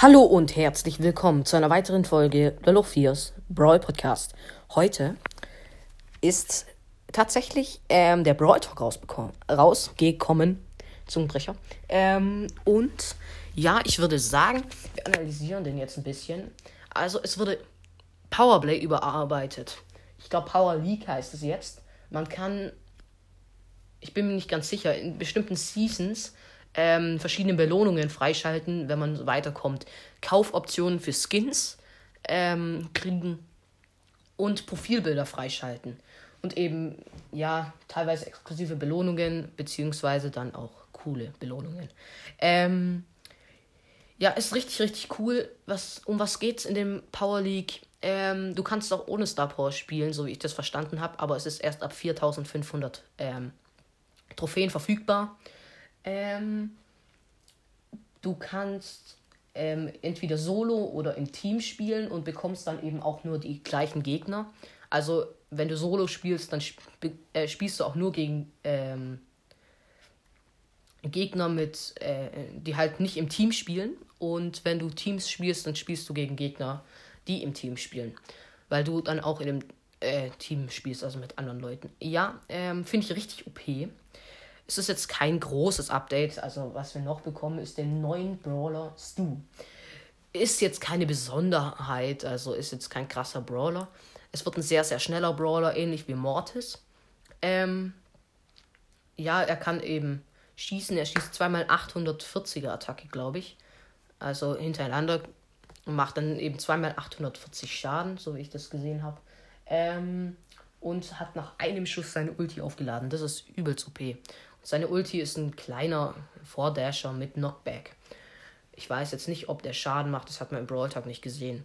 Hallo und herzlich willkommen zu einer weiteren Folge The Lofiers Brawl Podcast. Heute ist tatsächlich ähm, der Brawl Talk rausgekommen. Zungenbrecher. Ähm, und ja, ich würde sagen, wir analysieren den jetzt ein bisschen. Also, es wurde Powerplay überarbeitet. Ich glaube, Power League heißt es jetzt. Man kann, ich bin mir nicht ganz sicher, in bestimmten Seasons ähm, verschiedene Belohnungen freischalten, wenn man weiterkommt. Kaufoptionen für Skins ähm, kriegen und Profilbilder freischalten. Und eben, ja, teilweise exklusive Belohnungen, beziehungsweise dann auch coole Belohnungen. Ähm, ja, ist richtig, richtig cool. Was, um was geht's in dem Power League? Ähm, du kannst auch ohne Star Power spielen, so wie ich das verstanden habe, aber es ist erst ab 4500 ähm, Trophäen verfügbar. Ähm, du kannst ähm, entweder solo oder im Team spielen und bekommst dann eben auch nur die gleichen Gegner. Also wenn du solo spielst, dann sp äh, spielst du auch nur gegen ähm, Gegner mit, äh, die halt nicht im Team spielen. Und wenn du Teams spielst, dann spielst du gegen Gegner, die im Team spielen. Weil du dann auch in einem äh, Team spielst, also mit anderen Leuten. Ja, ähm, finde ich richtig OP. Es ist jetzt kein großes Update. Also, was wir noch bekommen, ist der neuen Brawler Stu. Ist jetzt keine Besonderheit, also ist jetzt kein krasser Brawler. Es wird ein sehr, sehr schneller Brawler, ähnlich wie Mortis. Ähm, ja, er kann eben schießen. Er schießt zweimal 840er Attacke, glaube ich. Also hintereinander. Und macht dann eben zweimal 840 Schaden, so wie ich das gesehen habe. Ähm, und hat nach einem Schuss seine Ulti aufgeladen. Das ist übelst OP. Seine Ulti ist ein kleiner Vordasher mit Knockback. Ich weiß jetzt nicht, ob der Schaden macht, das hat man im Brawl Tag nicht gesehen.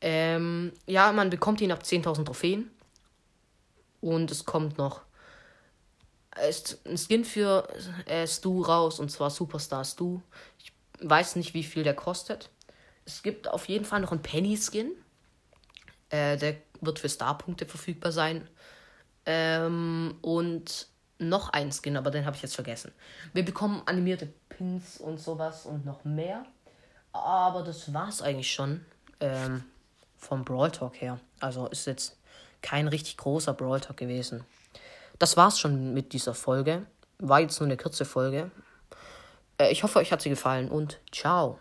Ähm, ja, man bekommt ihn ab 10.000 Trophäen. Und es kommt noch ist ein Skin für äh, Stu raus, und zwar Superstar Stu. Ich weiß nicht, wie viel der kostet. Es gibt auf jeden Fall noch einen Penny-Skin. Äh, der wird für Star-Punkte verfügbar sein. Ähm, und noch ein Skin, aber den habe ich jetzt vergessen. Wir bekommen animierte Pins und sowas und noch mehr. Aber das war es eigentlich schon ähm, vom Brawl Talk her. Also ist jetzt kein richtig großer Brawl Talk gewesen. Das war's schon mit dieser Folge. War jetzt nur eine kurze Folge. Äh, ich hoffe, euch hat sie gefallen und ciao.